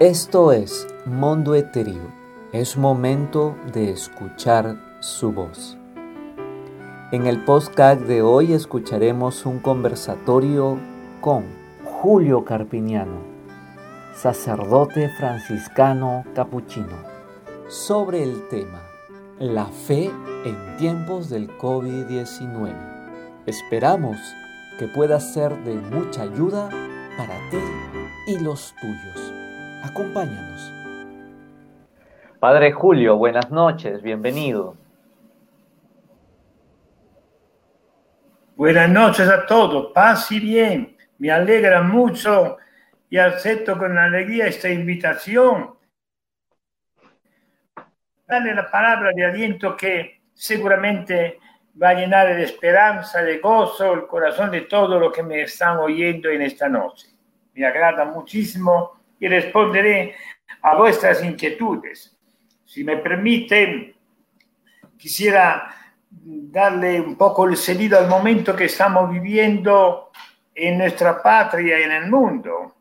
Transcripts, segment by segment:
Esto es Mundo Etéreo. Es momento de escuchar su voz. En el podcast de hoy escucharemos un conversatorio con Julio Carpiniano, sacerdote franciscano capuchino, sobre el tema La fe en tiempos del COVID-19. Esperamos que pueda ser de mucha ayuda para ti y los tuyos. Acompáñanos. Padre Julio, buenas noches, bienvenido. Buenas noches a todos, paz y bien. Me alegra mucho y acepto con alegría esta invitación. Dale la palabra de aliento que seguramente va a llenar de esperanza, de gozo el corazón de todos los que me están oyendo en esta noche. Me agrada muchísimo y responderé a vuestras inquietudes. Si me permiten, quisiera darle un poco el sentido al momento que estamos viviendo en nuestra patria y en el mundo.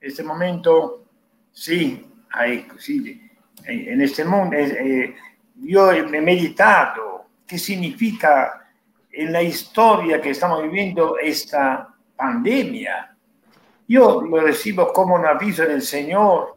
Este momento, sí, hay, sí en este mundo, eh, yo he meditado qué significa en la historia que estamos viviendo esta pandemia yo lo recibo como un aviso del Señor,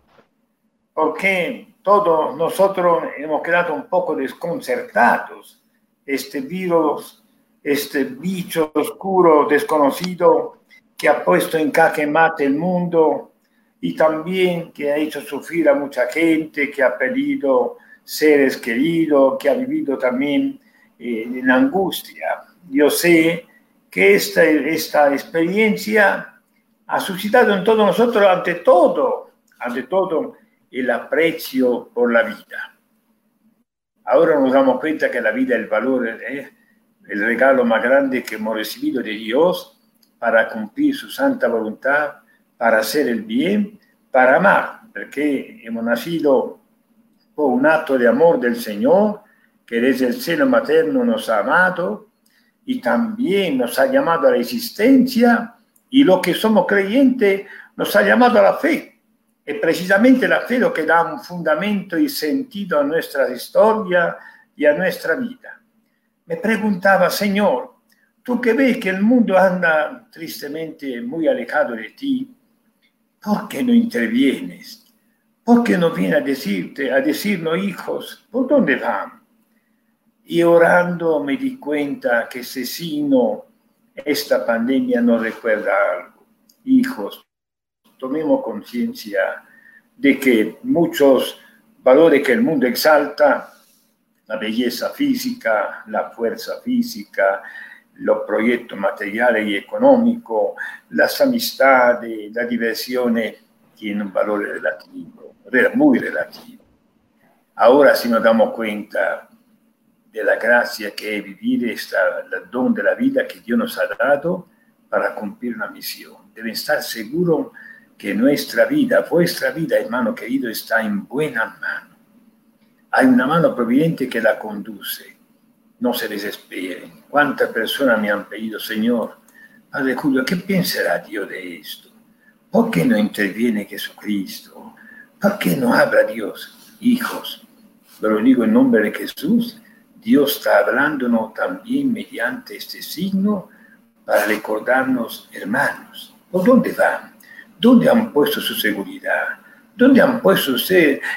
porque todos nosotros hemos quedado un poco desconcertados. Este virus, este bicho oscuro, desconocido, que ha puesto en caque mate el mundo y también que ha hecho sufrir a mucha gente, que ha perdido seres queridos, que ha vivido también eh, en angustia. Yo sé que esta, esta experiencia ha suscitado en todos nosotros, ante todo, ante todo, el aprecio por la vida. Ahora nos damos cuenta que la vida, el valor, es el regalo más grande que hemos recibido de Dios para cumplir su santa voluntad, para hacer el bien, para amar, porque hemos nacido por un acto de amor del Señor, que desde el seno materno nos ha amado y también nos ha llamado a la existencia y lo que somos creyentes nos ha llamado a la fe. Es precisamente la fe lo que da un fundamento y sentido a nuestra historia y a nuestra vida. Me preguntaba, Señor, tú que ves que el mundo anda tristemente muy alejado de ti, ¿por qué no intervienes? ¿Por qué no vienes a decirte, a decirnos, hijos, por dónde van? Y orando me di cuenta que ese signo esta pandemia nos recuerda algo. Hijos, tomemos conciencia de que muchos valores que el mundo exalta, la belleza física, la fuerza física, los proyectos materiales y económicos, las amistades, la diversión, tienen un valor relativo, muy relativo. Ahora si nos damos cuenta de la gracia que es vivir esta, el don de la vida que Dios nos ha dado para cumplir una misión. Deben estar seguros que nuestra vida, vuestra vida, hermano querido, está en buena mano. Hay una mano providente que la conduce. No se desesperen. ¿Cuántas personas me han pedido, Señor, Padre Julio, ¿qué pensará Dios de esto? ¿Por qué no interviene Jesucristo? ¿Por qué no habla Dios? Hijos, lo digo en nombre de Jesús, Dios está hablándonos también mediante este signo para recordarnos, hermanos, ¿por dónde van? ¿Dónde han puesto su seguridad? ¿Dónde han puesto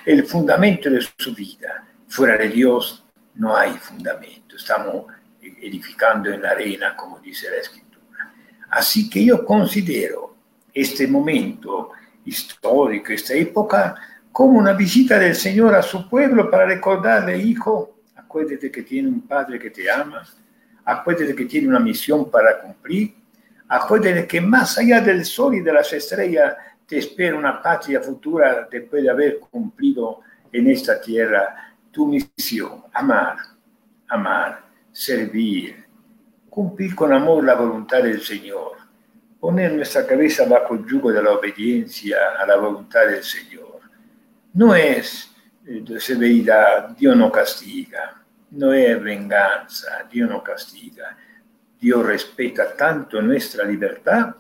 el fundamento de su vida? Fuera de Dios no hay fundamento. Estamos edificando en la arena, como dice la Escritura. Así que yo considero este momento histórico, esta época, como una visita del Señor a su pueblo para recordarle, hijo, acuérdate que tiene un Padre que te ama, acuérdate que tiene una misión para cumplir, acuérdate que más allá del sol y de las estrellas te espera una patria futura después de haber cumplido en esta tierra tu misión, amar, amar, servir, cumplir con amor la voluntad del Señor, poner nuestra cabeza bajo el yugo de la obediencia a la voluntad del Señor. No es de severidad, Dios no castiga, no es venganza, Dios no castiga. Dios respeta tanto nuestra libertad,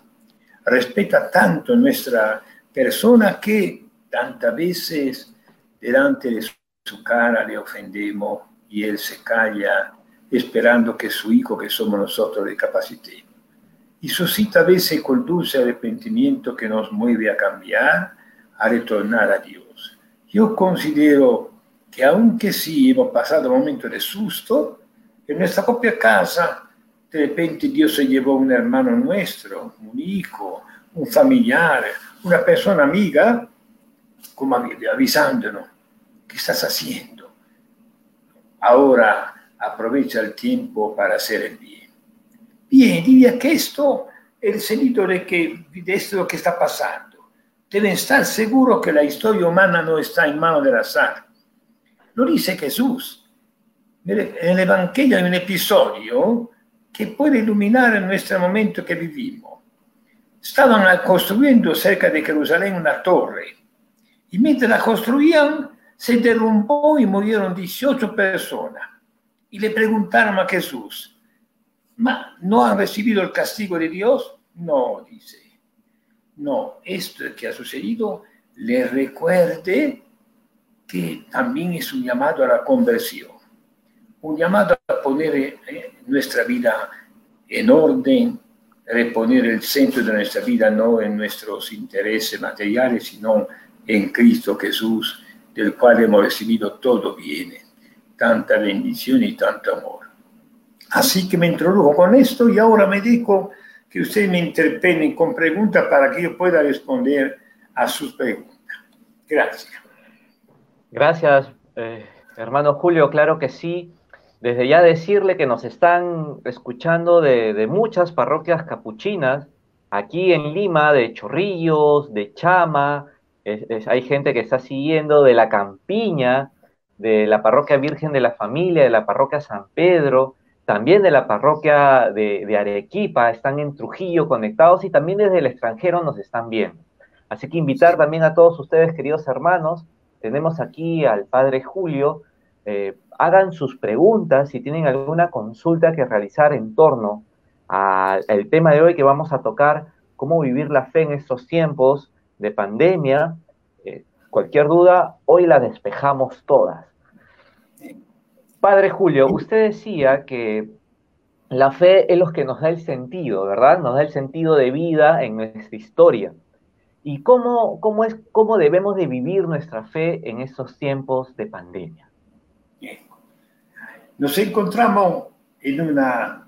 respeta tanto nuestra persona que Tantas veces delante de su cara le ofendemos y él se calla esperando que su hijo, que somos nosotros, le capacitemos. Y suscita a veces con dulce arrepentimiento que nos mueve a cambiar, a retornar a Dios. Yo considero que aunque sí hemos pasado momentos de susto, en nuestra propia casa, de repente Dios se llevó un hermano nuestro, un hijo, un familiar, una persona amiga, como avisándonos, ¿qué estás haciendo? Ahora aprovecha el tiempo para hacer el bien. Bien, que esto es el sentido de, que, de esto lo que está pasando. Deben estar seguros que la historia humana no está en manos del azar. Lo dice Jesús. En el Evangelio hay un episodio que puede iluminar nuestro momento que vivimos. Estaban construyendo cerca de Jerusalén una torre y mientras la construían se derrumbó y murieron 18 personas y le preguntaron a Jesús, ¿no han recibido el castigo de Dios? No, dice. No, esto que ha sucedido le recuerde que también es un llamado a la conversión, un llamado a poner eh, nuestra vida en orden, reponer el centro de nuestra vida no en nuestros intereses materiales, sino en Cristo Jesús, del cual hemos recibido todo bien tanta bendición y tanto amor. Así que me introdujo con esto y ahora me dijo que usted me interpelen con preguntas para que yo pueda responder a sus preguntas. Gracias. Gracias, eh, hermano Julio. Claro que sí. Desde ya decirle que nos están escuchando de, muchas parroquias capuchinas, aquí en Lima, de Chorrillos, de Chama, hay gente que está siguiendo de la Campiña, de la parroquia Virgen de la Familia, de la parroquia San Pedro, también de la parroquia de, Arequipa, están en Trujillo conectados y también desde el extranjero nos están viendo. Así que invitar también a todos ustedes, queridos hermanos, tenemos aquí al Padre Julio, eh, hagan sus preguntas si tienen alguna consulta que realizar en torno al tema de hoy que vamos a tocar, cómo vivir la fe en estos tiempos de pandemia. Eh, cualquier duda, hoy la despejamos todas. Padre Julio, usted decía que la fe es lo que nos da el sentido, ¿verdad? Nos da el sentido de vida en nuestra historia. ¿Y cómo, cómo, es, cómo debemos de vivir nuestra fe en estos tiempos de pandemia? Nos encontramos en, una,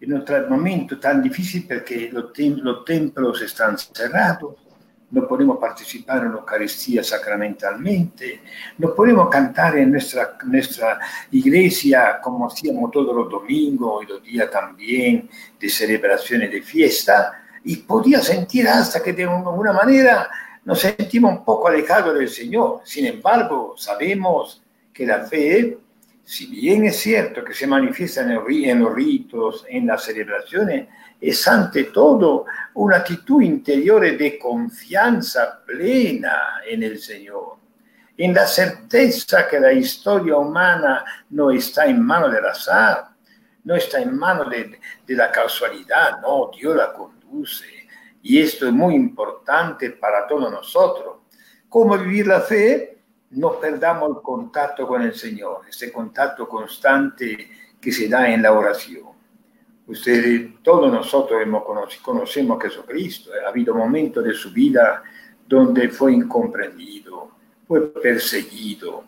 en un momento tan difícil porque los, los templos están cerrados, no podemos participar en la Eucaristía sacramentalmente, no podemos cantar en nuestra, nuestra iglesia como hacíamos todos los domingos y los días también de celebraciones de fiesta, y podía sentir hasta que de alguna manera nos sentimos un poco alejados del Señor. Sin embargo, sabemos que la fe, si bien es cierto que se manifiesta en, en los ritos, en las celebraciones, es ante todo una actitud interior de confianza plena en el Señor, en la certeza que la historia humana no está en manos del azar, no está en manos de, de la casualidad, no, Dios la Y esto es muy importante para todos nosotros. ¿Cómo vivir la fe? No perdamos el contacto con el Señor, ese contacto constante que se da en la oración. Ustedes, todos nosotros hemos conocemos a Jesucristo. Ha habido momentos de su vida donde fue incomprendido, fue perseguido.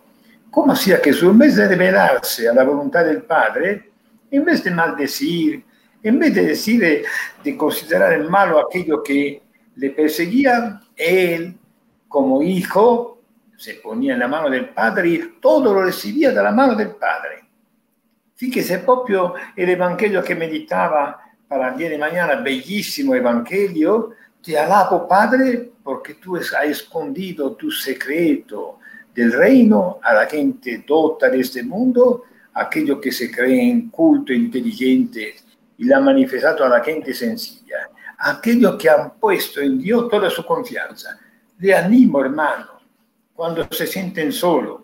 ¿Cómo hacía Jesús? En vez de revelarse a la voluntad del Padre, en vez de maldecir, en vez de decir, de considerar el malo aquello que le perseguían, él, como hijo, se ponía en la mano del Padre y todo lo recibía de la mano del Padre. Fíjese proprio el Evangelio que meditaba para de mañana, bellísimo Evangelio. Te alabo, Padre, porque tú has escondido tu secreto del reino a la gente dota de este mundo, aquello que se creen culto, inteligente, y la ha manifestado a la gente sencilla, aquellos que han puesto en Dios toda su confianza. Le animo, hermano, cuando se sienten solos,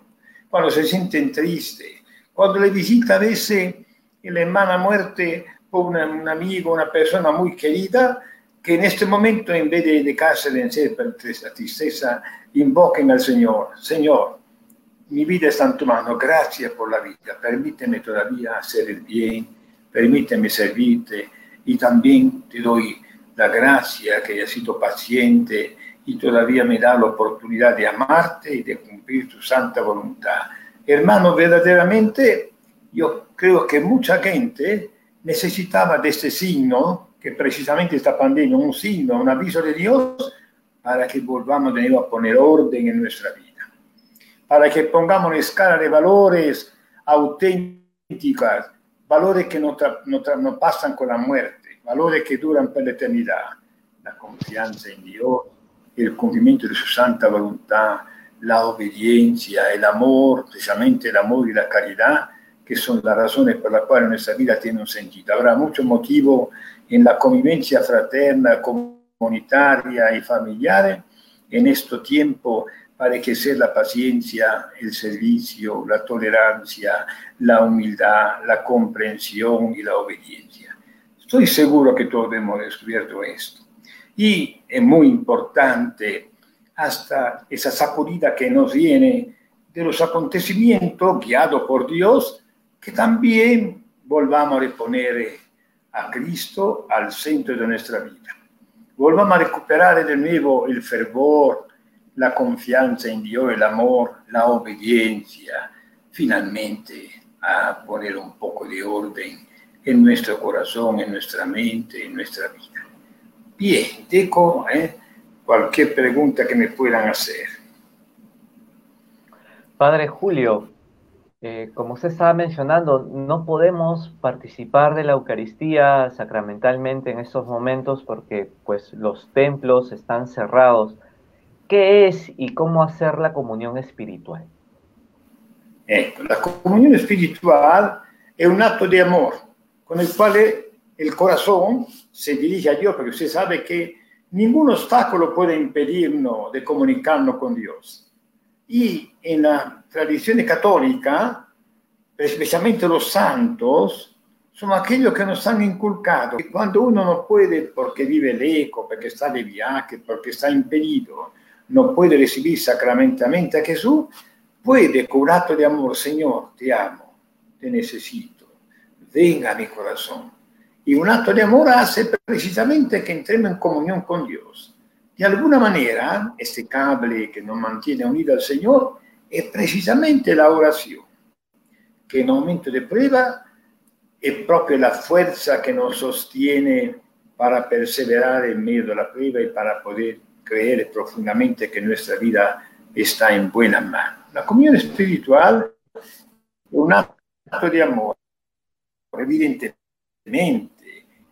cuando se sienten tristes, cuando le visita a veces la hermana muerte por un amigo, una persona muy querida, que en este momento, en vez de dejarse vencer por la tristeza, invoquen al Señor. Señor, mi vida está en tu mano, gracias por la vida, permíteme todavía hacer el bien, permíteme servirte y también te doy la gracia que haya sido paciente y todavía me da la oportunidad de amarte y de cumplir tu santa voluntad. Hermano, verdaderamente yo creo que mucha gente necesitaba de este signo, que precisamente esta pandemia, un signo, un aviso de Dios, para que volvamos de nuevo a poner orden en nuestra vida, para que pongamos una escala de valores auténticas, valores que no, no, no pasan con la muerte, valores que duran por la eternidad, la confianza en Dios, el cumplimiento de su santa voluntad, la obediencia, el amor, precisamente el amor y la caridad, que son las razones por las cuales nuestra vida tiene un sentido. Habrá mucho motivo en la convivencia fraterna, comunitaria y familiar en este tiempo sea la paciencia, el servicio, la tolerancia, la humildad, la comprensión y la obediencia. Estoy seguro que todos hemos descubierto esto. Y es muy importante hasta esa sacudida que nos viene de los acontecimientos guiados por Dios, que también volvamos a reponer a Cristo al centro de nuestra vida. Volvamos a recuperar de nuevo el fervor, la confianza en Dios, el amor, la obediencia, finalmente a poner un poco de orden en nuestro corazón, en nuestra mente, en nuestra vida. Bien, dejo ¿eh? cualquier pregunta que me puedan hacer. Padre Julio, eh, como usted estaba mencionando, no podemos participar de la Eucaristía sacramentalmente en estos momentos porque pues, los templos están cerrados. ¿Qué es y cómo hacer la comunión espiritual? la comunión espiritual es un acto de amor con el cual el corazón se dirige a Dios, porque usted sabe que ningún obstáculo puede impedirnos de comunicarnos con Dios. Y en la tradición católica, especialmente los santos, son aquellos que nos han inculcado que cuando uno no puede, porque vive lejos, porque está de viaje, porque está impedido, no puede recibir sacramentalmente a Jesús, puede con un acto de amor, Señor, te amo, te necesito, venga a mi corazón y un acto de amor hace precisamente que entremos en comunión con Dios. De alguna manera, este cable que nos mantiene unidos al Señor es precisamente la oración, que en momento de prueba es proprio la fuerza que nos sostiene para perseverar en medio de la prueba y para poder creer profundamente que nuestra vida está en buena mano. La comunión espiritual es un acto de amor, evidentemente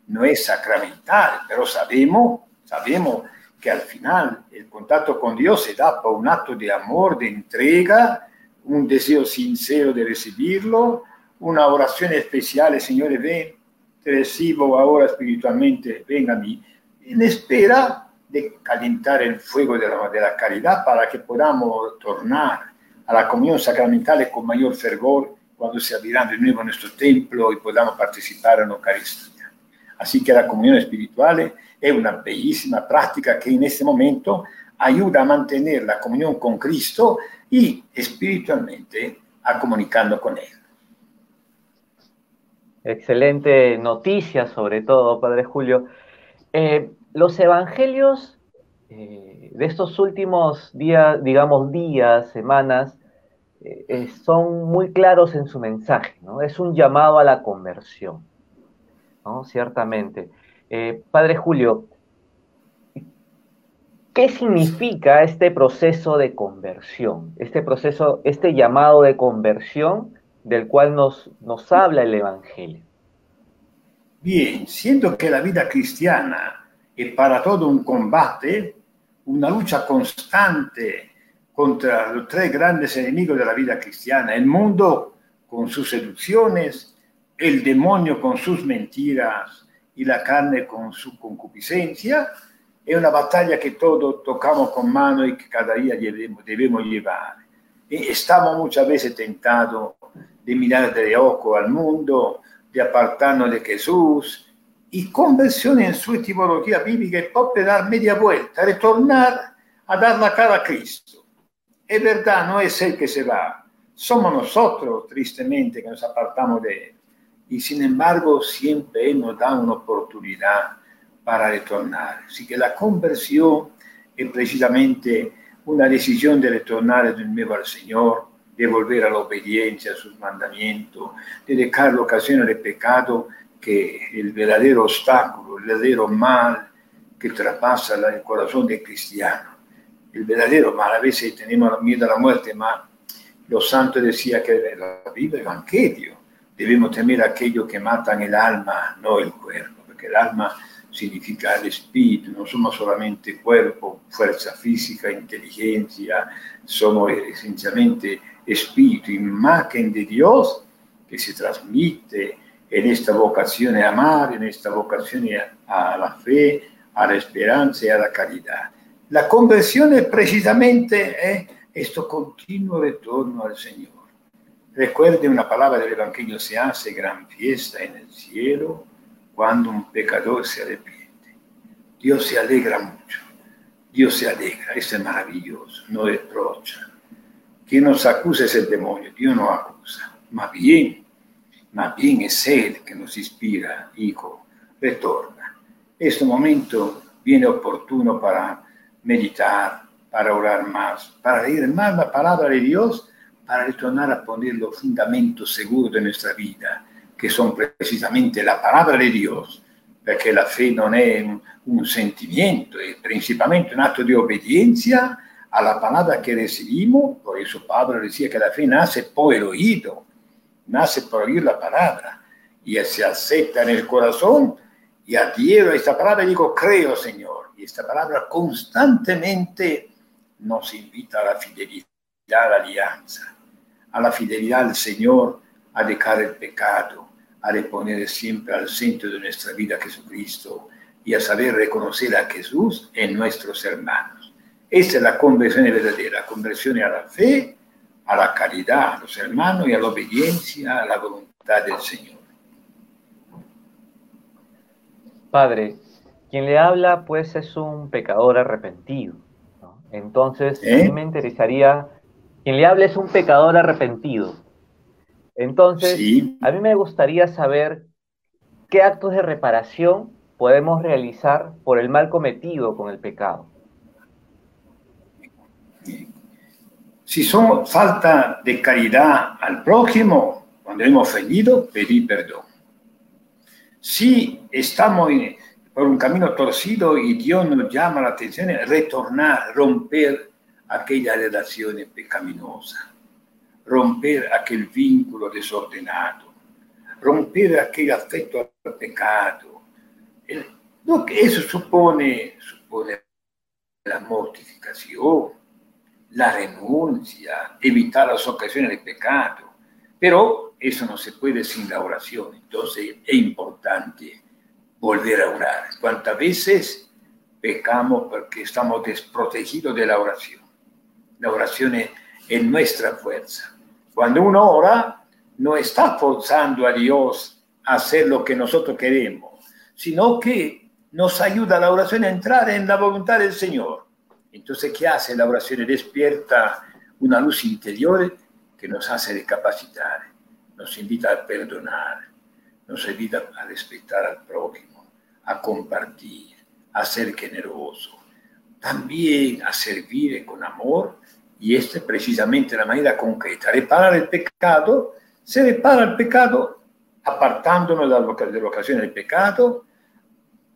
no es sacramental, pero sabemos, sabemos que al final el contacto con Dios se da por un acto de amor, de entrega, un deseo sincero de recibirlo, una oración especial, Señor, ven, te recibo ahora espiritualmente, ven a mí, en espera de calentar el fuego de la, de la caridad para que podamos tornar a la comunión sacramental con mayor fervor cuando se abrirá de nuevo nuestro templo y podamos participar en la Eucaristía. Así que la comunión espiritual es una bellísima práctica que en este momento ayuda a mantener la comunión con Cristo y espiritualmente a comunicando con Él. Excelente noticia, sobre todo, Padre Julio. Eh, los evangelios eh, de estos últimos días, digamos días, semanas, eh, son muy claros en su mensaje, ¿no? Es un llamado a la conversión. Ciertamente. Eh, padre Julio, ¿qué significa este proceso de conversión? Este proceso, este llamado de conversión del cual nos, nos habla el Evangelio. Bien, siendo que la vida cristiana es para todo un combate, una lucha constante contra los tres grandes enemigos de la vida cristiana, el mundo con sus seducciones, el demonio con sus mentiras y la carne con su concupiscencia, es una batalla que todos tocamos con mano y que cada día debemos, debemos llevar. estamos muchas veces tentados de mirar de ojo al mundo, de apartarnos de Jesús, y conversión en su etimología bíblica proprio dar media vuelta, retornar a dar la cara a Cristo. Es verdad, no es Él que se va, somos nosotros, tristemente, que nos apartamos de Él. Y sin embargo, siempre Él nos da una oportunidad para retornar. Así que la conversión es precisamente una decisión de retornar de nuevo al Señor, de volver a la obediencia a sus mandamientos, de dejar la ocasión del pecado, que el verdadero obstáculo, el verdadero mal que traspasa el corazón del cristiano. El verdadero mal, a veces tenemos miedo a la muerte, ma los santos decían que la Biblia es Evangelio. Debemos temer a aquellos que matan el alma, no el cuerpo, porque el alma significa el espíritu, no somos solamente cuerpo, fuerza física, inteligencia, somos esencialmente espíritu, imagen de Dios que se transmite en esta vocación a amar, en esta vocación a la fe, a la esperanza y a la caridad. La conversión es precisamente eh, este continuo retorno al Señor. Recuerde una palabra del Evangelio, se hace gran fiesta en el cielo cuando un pecador se arrepiente. Dios se alegra mucho, Dios se alegra, eso es maravilloso, no reprocha. Quien nos acusa es el demonio, Dios no acusa, más bien más bien es Él que nos inspira, hijo, retorna. Este momento viene oportuno para meditar, para orar más, para leer más la palabra de Dios, para retornar a poner los fundamentos seguros de nuestra vida, que son precisamente la palabra de Dios, porque la fe no es un, un sentimiento, es principalmente un acto de obediencia a la palabra que recibimos, por eso Pablo decía que la fe nace por el oído, nace por oír la palabra y se acepta en el corazón y adhiero a esta palabra y digo, creo, Señor. Y esta palabra constantemente nos invita a la fidelidad a la alianza, a la fidelidad al Señor, a dejar el pecado, a poner siempre al centro de nuestra vida a Jesucristo y a saber reconocer a Jesús en nuestros hermanos. Esta es la conversión verdadera, conversión a la fe a la caridad, a los hermanos y a la obediencia a la voluntad del Señor. Padre, quien le habla pues es un pecador arrepentido. Entonces, a mí ¿Eh? me interesaría, quien le habla es un pecador arrepentido. Entonces, a mí me gustaría saber qué actos de reparación podemos realizar por el mal cometido con el pecado. Si son falta de caridad al prójimo, cuando hemos ofendido, pedir perdón. Si estamos por un camino torcido y Dios nos llama la atención, retornar, romper aquella relación pecaminosa, romper aquel vínculo desordenado, romper aquel afecto al pecado. Eso supone, supone la mortificación, la renuncia, evitar las ocasiones de pecado. Pero eso no se puede sin la oración. Entonces es importante volver a orar. ¿Cuántas veces pecamos porque estamos desprotegidos de la oración? La oración es, nuestra fuerza. Cuando uno ora, no está forzando a Dios a hacer lo que nosotros queremos, sino que nos ayuda la oración a entrar en la voluntad del Señor. Entonces, ¿qué hace la oración? Despierta una luz interior que nos hace recapacitar, nos invita a perdonar, nos invita a respetar al prójimo, a compartir, a ser generoso, también a servir con amor. Y esta es precisamente la manera concreta. Reparar el pecado, se repara el pecado apartándonos de la ocasión del pecado,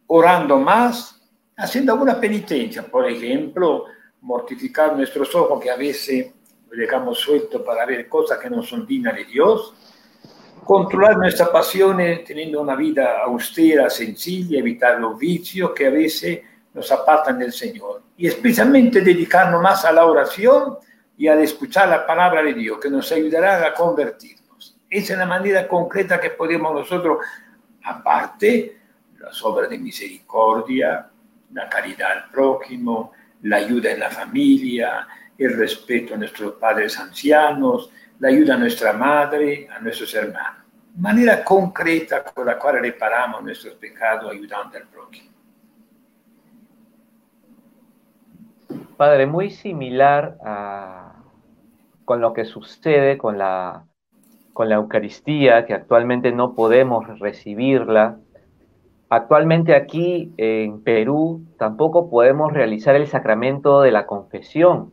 orando más, haciendo alguna penitencia, por ejemplo, mortificar nuestros ojos que a veces dejamos suelto para ver cosas que no son dignas de Dios, controlar nuestras pasiones teniendo una vida austera, sencilla, evitar los vicios que a veces nos apartan del Señor y especialmente dedicarnos más a la oración y a escuchar la palabra de Dios que nos ayudará a convertirnos. Esa es la manera concreta que podemos nosotros, aparte, las obras de misericordia, la caridad al prójimo, la ayuda en la familia, el respeto a nuestros padres ancianos, la ayuda a nuestra madre, a nuestros hermanos. manera concreta con la cual reparamos nuestros pecados ayudando al prójimo. Padre, muy similar a, con lo que sucede con la, con la Eucaristía, que actualmente no podemos recibirla. Actualmente aquí en Perú tampoco podemos realizar el sacramento de la confesión.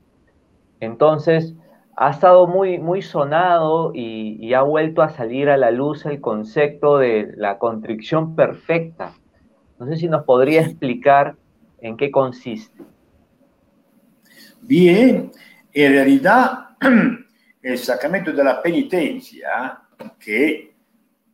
Entonces, ha estado muy, muy sonado y, ha vuelto a salir a la luz el concepto de la contrición perfecta. No sé si nos podría explicar en qué consiste. Bien, en realidad el sacramento de la penitencia, que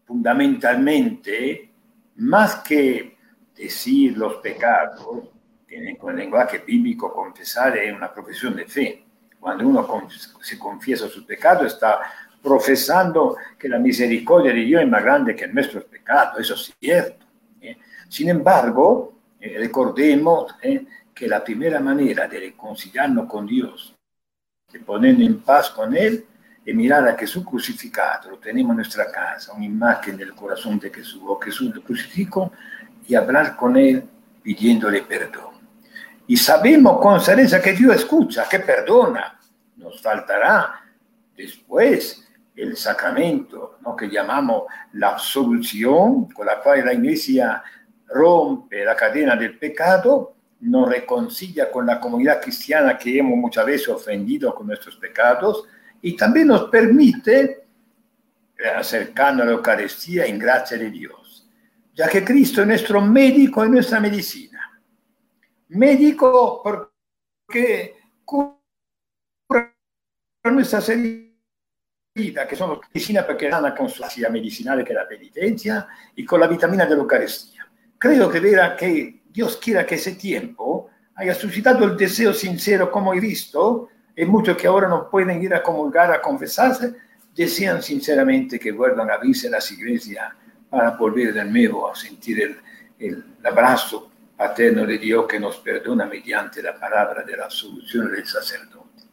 fundamentalmente, más que decir los pecados, tiene con el lenguaje bíblico confesar es una profesión de fe cuando uno se confiesa su pecado, está profesando que la misericordia de Dios es más grande que nuestros pecados, eso es cierto. ¿eh? Sin embargo, eh, recordemos ¿eh? que la primera manera de reconciliarnos con Dios, de ponernos en paz con Él, es mirar a Jesús crucificado, lo tenemos en nuestra casa, una imagen del corazón de Jesús, o Jesús lo y hablar con Él pidiéndole perdón. Y sabemos con certeza que Dios escucha, que perdona. Nos faltará después el sacramento, ¿no? que llamamos la absolución, con la cual la iglesia rompe la cadena del pecado, nos reconcilia con la comunidad cristiana que hemos muchas veces ofendido con nuestros pecados y también nos permite acercarnos a la Eucaristía en gracia de Dios, ya que Cristo es nuestro médico y nuestra medicina médico porque cura nuestras heridas, que son las medicinas porque dan con su medicinal que es la penitencia y con la vitamina de la Eucaristía. Creo que verá que Dios quiera que ese tiempo haya suscitado el deseo sincero, como he visto, y muchos que ahora no pueden ir a comulgar, a confesarse, desean sinceramente que vuelvan a abrirse las iglesias para volver de nuevo a sentir el, el abrazo paterno de Dios que nos perdona mediante la palabra de la absolución del sacerdote.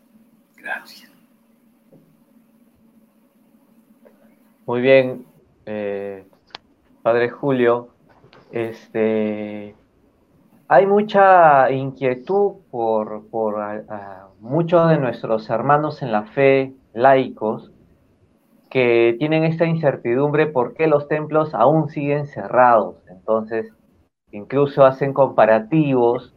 Gracias. Muy bien, eh, Padre Julio. Este, hay mucha inquietud por, muchos de nuestros hermanos en la fe, laicos, que tienen esta incertidumbre por qué los templos aún siguen cerrados. Entonces, incluso hacen comparativos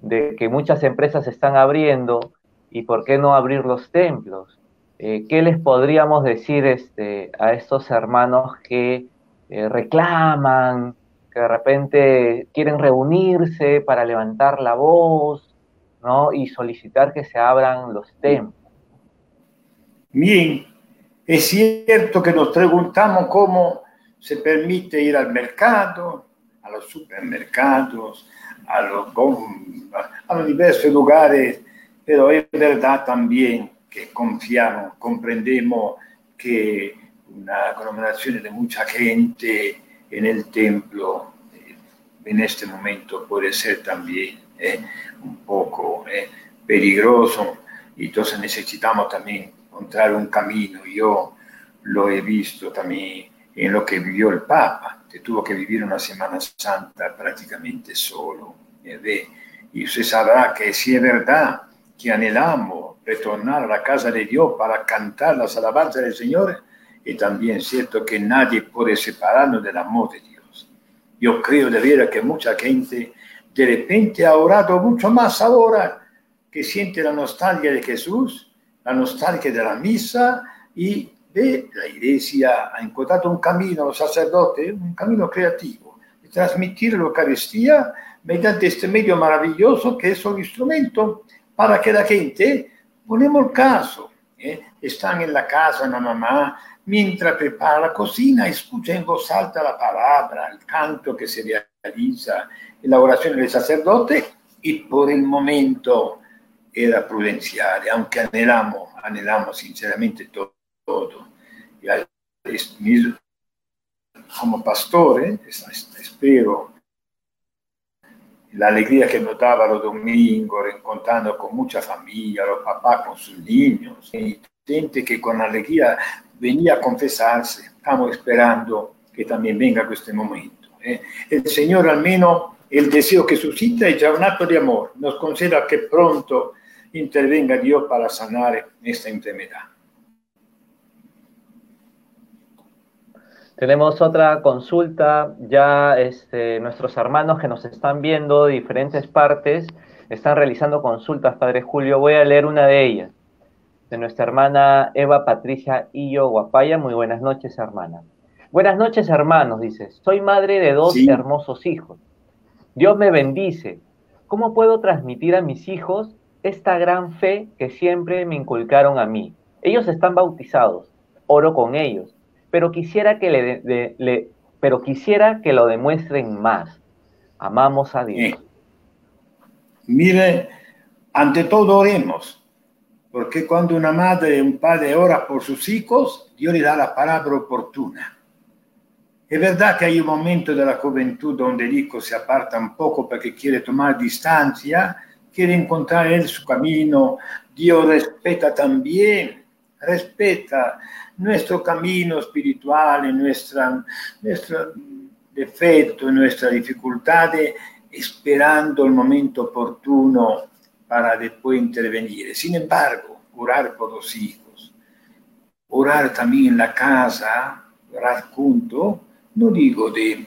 de que muchas empresas están abriendo y por qué no abrir los templos. Eh, ¿Qué les podríamos decir este, a estos hermanos que eh, reclaman, que de repente quieren reunirse para levantar la voz ¿no? y solicitar que se abran los templos? Bien, es cierto que nos preguntamos cómo se permite ir al mercado, a los supermercados, a los, a los diversos lugares, pero es verdad también que confiamos, comprendemos que una aglomeración de mucha gente en el templo eh, en este momento puede ser también eh, un poco eh, peligroso y entonces necesitamos también encontrar un camino. Yo lo he visto también en lo que vivió el Papa que tuvo que vivir una Semana Santa prácticamente solo. Y usted sabrá que si es verdad que anhelamos retornar a la casa de Dios para cantar las alabanzas del Señor, es también cierto que nadie puede separarnos del amor de Dios. Yo creo de verdad que mucha gente de repente ha orado mucho más ahora que siente la nostalgia de Jesús, la nostalgia de la misa y ve la iglesia ha encontrato un camino, los sacerdotes, un camino creativo, de transmitir la Eucaristía mediante este medio maravilloso que es un instrumento para que la gente, ponemos caso, ¿eh? están en la casa la mamá, mientras prepara la cocina, escucha en voz alta la palabra, el canto que se realiza, la oración del sacerdote, y por el momento era prudencial, aunque anhelamos, anhelamos sinceramente todo todo. Y como pastor, espero la alegría que notaba los domingos, encontrando con mucha familia, los papás con sus niños, y gente que con alegría venía a confesarse. estamos esperando que también venga este momento. ¿eh? El Señor, al menos, el deseo que suscita es ya un acto de amor. Nos conceda que pronto intervenga Dios para sanar esta enfermedad. Tenemos otra consulta, ya este, nuestros hermanos que nos están viendo de diferentes partes están realizando consultas, Padre Julio. Voy a leer una de ellas, de nuestra hermana Eva Patricia Illo Guapaya. Muy buenas noches, hermana. Buenas noches, hermanos, dice. Soy madre de dos hermosos hijos. Dios me bendice. ¿Cómo puedo transmitir a mis hijos esta gran fe que siempre me inculcaron a mí? Ellos están bautizados, oro con ellos, pero quisiera que, le, pero quisiera que lo demuestren más. Amamos a Dios. Mire, ante todo oremos, porque cuando una madre o un padre ora por sus hijos, Dios le da la palabra oportuna. Es verdad que hay un momento de la juventud donde el hijo se aparta un poco porque quiere tomar distancia, quiere encontrar él su camino. Dios respeta también, respeta nuestro camino espiritual, nuestra, nuestro defecto, nuestras dificultades, esperando el momento oportuno para después intervenir. Sin embargo, orar por los hijos, orar también en la casa, orar junto, no digo de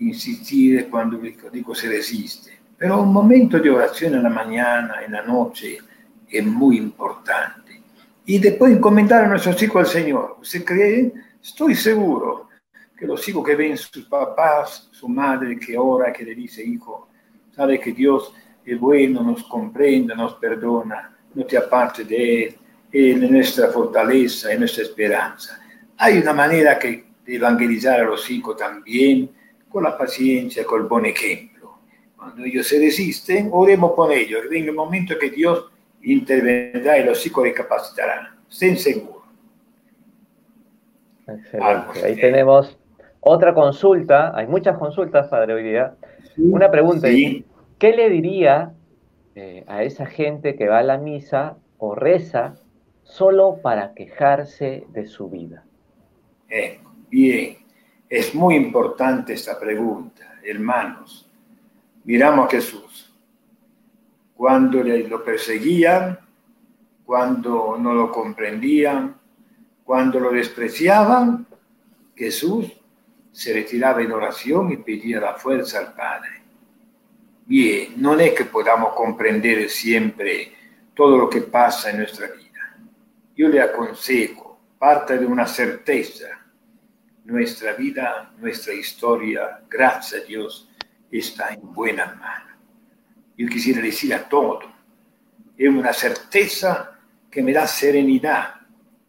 insistir cuando digo, se resiste, pero un momento de oración en la mañana, en la noche, es muy importante y después encomendar a nuestros hijos al Señor. ¿Usted cree? Estoy seguro que los hijos que ven sus papás, su madre que ora, que le dice, hijo, sabe que Dios es bueno, nos comprende, nos perdona, no te apartes de Él, Él es nuestra fortaleza, es nuestra esperanza. Hay una manera que, de evangelizar a los hijos también, con la paciencia, con el buen ejemplo. Cuando ellos se resisten, oremos por ellos. En el momento que Dios intervendrá y los hijos recapacitarán. Estén seguros. Excelente. Ahí tenemos otra consulta. Hay muchas consultas, Padre, hoy día. Una pregunta. ¿Qué le diría eh, a esa gente que va a la misa o reza solo para quejarse de su vida? Eh, bien, es muy importante esta pregunta, hermanos. Miramos a Jesús cuando lo perseguían, cuando no lo comprendían, cuando lo despreciaban, Jesús se retiraba en oración y pedía la fuerza al Padre. Bien, no es que podamos comprender siempre todo lo que pasa en nuestra vida. Yo le aconsejo, parte de una certeza, nuestra vida, nuestra historia, gracias a Dios, está en buenas manos yo quisiera decir a todo. Es una certeza que me da serenidad.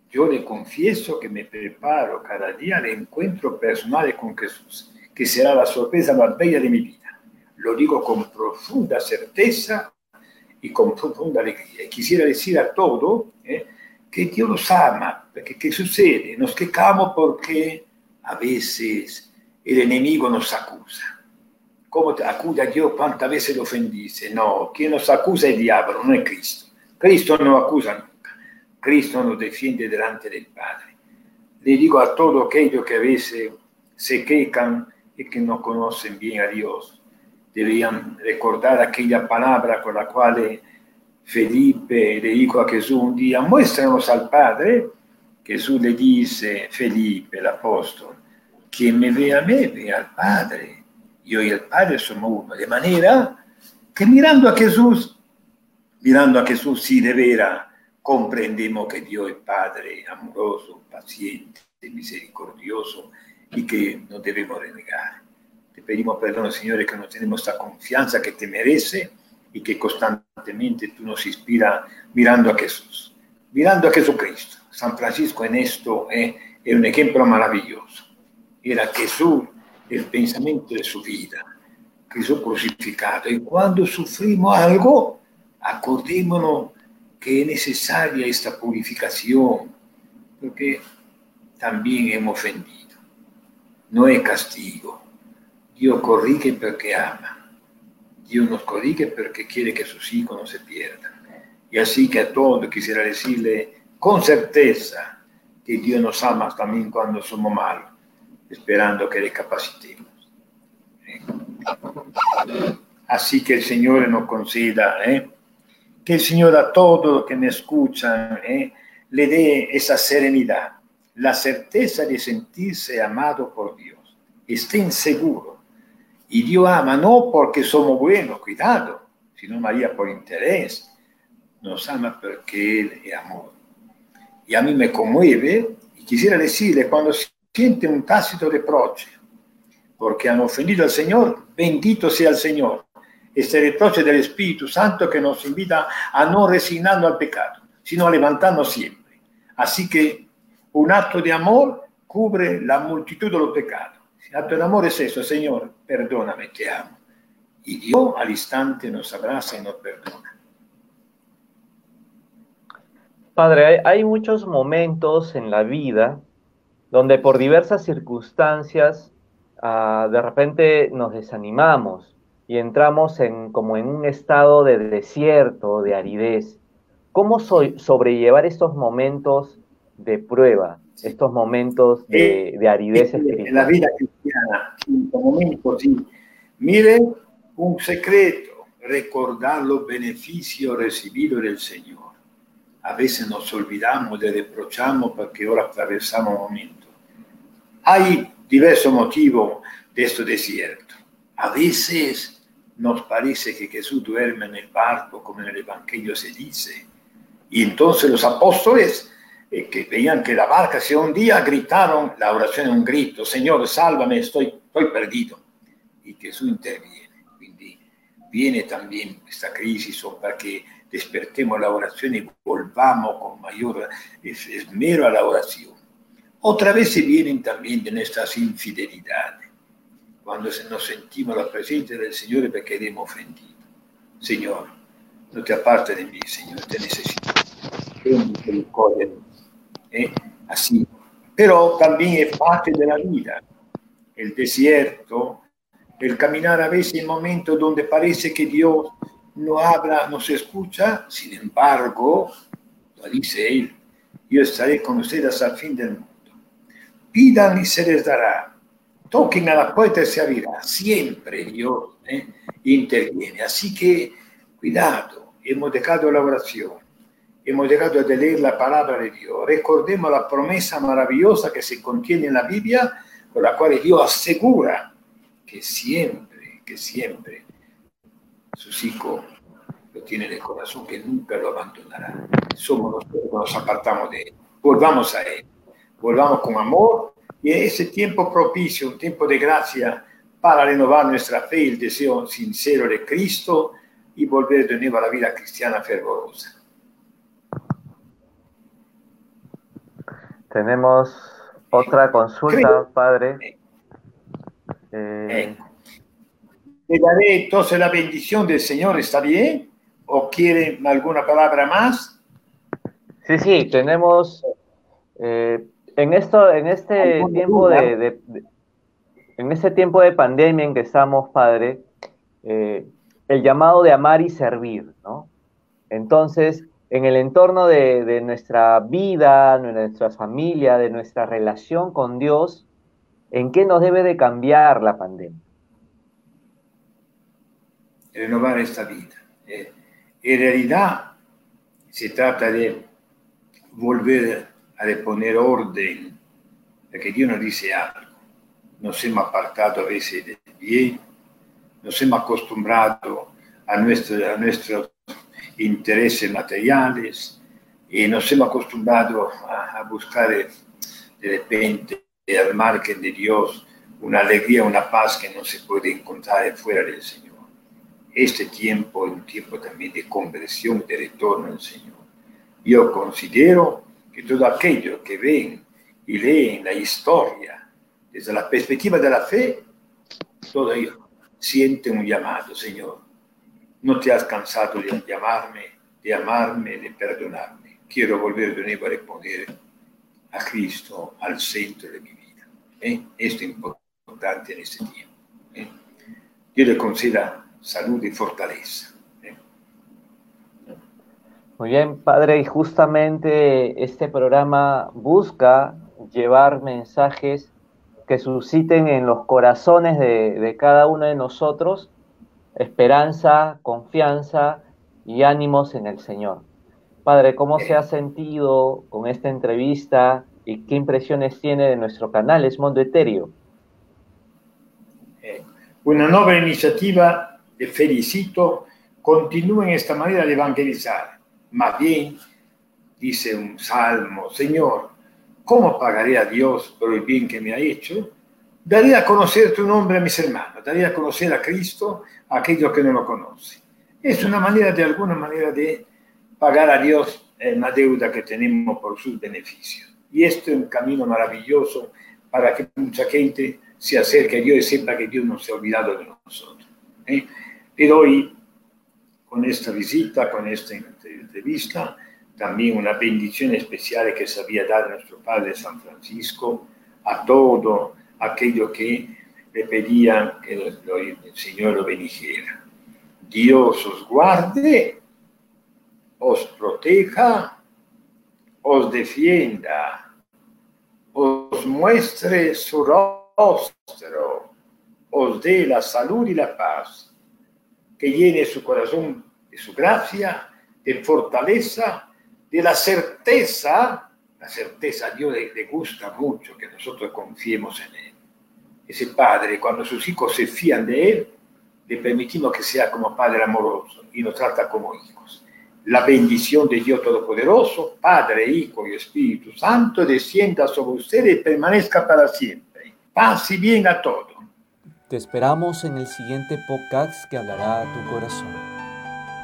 Yo le confieso que me preparo cada día al encuentro personal con Jesús, que será la sorpresa más bella de mi vida. Lo digo con profunda certeza y con profunda alegría. Quisiera decir a todo eh, que Dios los ama, porque ¿qué sucede? Nos quejamos porque a veces el enemigo nos acusa ¿Cómo te acude a Dios cuántas veces lo ofendiste? No, quien nos acusa es el diablo, no es Cristo. Cristo no acusa nunca. Cristo nos defiende delante del Padre. Le digo a todos aquellos que a veces se quejan y que no conocen bien a Dios, deberían recordar aquella palabra con la cual Felipe le dijo a Jesús un día, muéstranos al Padre. Jesús le dice, Felipe, el apóstol, quien me ve a mí, ve al Padre yo y el Padre somos uno. De manera que mirando a Jesús, mirando a Jesús, sí de vera comprendemos que Dios es Padre amoroso, paciente, misericordioso y que no debemos renegar. Te pedimos perdón, Señor, que no tenemos esta confianza que te merece y que constantemente tú nos inspira mirando a Jesús, mirando a Jesucristo. San Francisco en esto es un ejemplo maravilloso. Era Jesús el pensamiento de su vida, Cristo crucificado. Y cuando sufrimos algo, acordémonos que es necesaria esta purificación, porque también hemos ofendido. No es castigo. Dios corrige porque ama. Dios nos corrige porque quiere que sus hijos no se pierdan. Y así que a todos quisiera decirle con certeza que Dios nos ama también cuando somos malos, esperando que recapacitemos. ¿eh? Así que el Señor nos conceda, ¿eh? que el Señor a todos los que me escuchan ¿eh? le dé esa serenidad, la certeza de sentirse amado por Dios. Estén seguros. Y Dios ama no porque somos buenos, cuidado, sino María por interés. Nos ama porque Él es amor. Y a mí me conmueve y quisiera decirle cuando siente un tácito reproche, porque han ofendido al Señor, bendito sea el Señor. Este reproche del Espíritu Santo que nos invita a no resignarnos al pecado, sino a levantarnos siempre. Así que un acto de amor cubre la multitud de los pecados. El acto de amor es eso, Señor, perdóname, te amo. Y Dios al instante nos abraza y nos perdona. Padre, hay, muchos momentos en la vida donde por diversas circunstancias ah, de repente nos desanimamos y entramos en, como en un estado de desierto, de aridez. ¿Cómo sobrellevar estos momentos de prueba, estos momentos de, eh, aridez espiritual? En la vida cristiana, en momentos, sí. Miren un secreto, recordar los beneficios recibidos del Señor a veces nos olvidamos y reprochamos porque ahora atravesamos un momento. Hay diversos motivos de este desierto. A veces nos parece que Jesús duerme en el barco, como en el Evangelio se dice. Y entonces los apóstoles eh, que veían que la barca se hundía, gritaron, la oración es un grito, Señor, sálvame, estoy, estoy perdido. Y Jesús interviene. Quindi viene también esta crisis para que despertemos la oración y volvamos con mayor esmero a la oración. Otra vez se vienen también de nuestras infidelidades, cuando nos sentimos la presencia del Señor y quedemos ofendidos. Señor, no te apartes de mí, Señor, te necesito. ¿Eh? Así. Pero también es parte de la vida. El desierto, el caminar a veces en momentos donde parece que Dios no habla, no se escucha, sin embargo, lo dice él, yo estaré con ustedes hasta el fin del mundo. Pidan y se les dará. Toquen a la puerta y se abrirá. Siempre Dios ¿eh? interviene. Así que, cuidado, hemos dejado la oración, hemos dejado de leer la palabra de Dios. Recordemos la promesa maravillosa que se contiene en la Biblia, con la cual Dios asegura que siempre, que siempre sus hijos lo tiene en el corazón, que nunca lo abandonará. Somos nosotros que nos apartamos de él. Volvamos a él, volvamos con amor y ese tiempo propicio, un tiempo de gracia para renovar nuestra fe, el deseo sincero de Cristo y volver de nuevo a la vida cristiana fervorosa. Tenemos otra consulta, Padre. Eh, le daré entonces la bendición del Señor, ¿está bien? ¿O quieren alguna palabra más? Sí, sí, tenemos eh, en esto, en este tiempo de, en este tiempo de pandemia en que estamos, Padre, eh, el llamado de amar y servir, ¿no? Entonces, en el entorno de, de, nuestra vida, de nuestra familia, de nuestra relación con Dios, ¿en qué nos debe de cambiar la pandemia? renovar esta vida. Eh, en realidad se trata de volver a poner orden, porque Dios nos dice algo. Nos hemos apartado a veces del bien, nos hemos acostumbrado a, nuestro, a nuestros intereses materiales y nos hemos acostumbrado a, a buscar de repente al margen de Dios una alegría, una paz que no se puede encontrar fuera del Señor este tiempo es un tiempo también de conversión, de retorno al Señor. Yo considero que todo aquello que ven y leen la historia desde la perspectiva de la fe, todo ello siente un llamado, Señor. No te has cansado de llamarme, de amarme, de perdonarme. Quiero volver de nuevo a responder a Cristo al centro de mi vida. ¿Eh? Esto es importante en este tiempo. ¿eh? Yo le conceda salud y fortaleza. Muy bien, padre, y justamente este programa busca llevar mensajes que susciten en los corazones de, cada uno de nosotros esperanza, confianza y ánimos en el Señor. Padre, ¿cómo se ha sentido con esta entrevista y qué impresiones tiene de nuestro canal Es Mundo Etéreo? Eh, una nueva iniciativa, de felicito, continúa en esta manera de evangelizar. Más bien, dice un salmo, Señor, ¿cómo pagaré a Dios por el bien que me ha hecho? Daré a conocer tu nombre a mis hermanos, daré a conocer a Cristo a aquellos que no lo conocen. Es una manera, de alguna manera, de pagar a Dios la deuda que tenemos por sus beneficios. Y esto es un camino maravilloso para que mucha gente se acerque a Dios y sepa que Dios no se ha olvidado de nosotros. ¿eh? Pero hoy, con esta visita, con esta entrevista, también una bendición especial que sabía dar nuestro Padre San Francisco a todo aquello que le pedían que el Señor lo bendijera. Dios os guarde os proteja, os defienda, os muestre su rostro, os dé la salud y la paz, que llene su corazón de su gracia, de fortaleza, de la certeza, la certeza a Dios le, gusta mucho que nosotros confiemos en Él. Ese Padre, cuando sus hijos se fían de Él, le permitimos que sea como Padre amoroso y nos trata como hijos. La bendición de Dios Todopoderoso, Padre, Hijo y Espíritu Santo, descienda sobre ustedes y permanezca para siempre. Paz y bien a todos. Te esperamos en el siguiente podcast que hablará a tu corazón.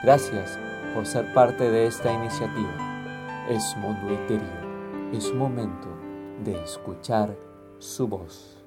Gracias por ser parte de esta iniciativa. Es mundo etéreo. Es momento de escuchar su voz.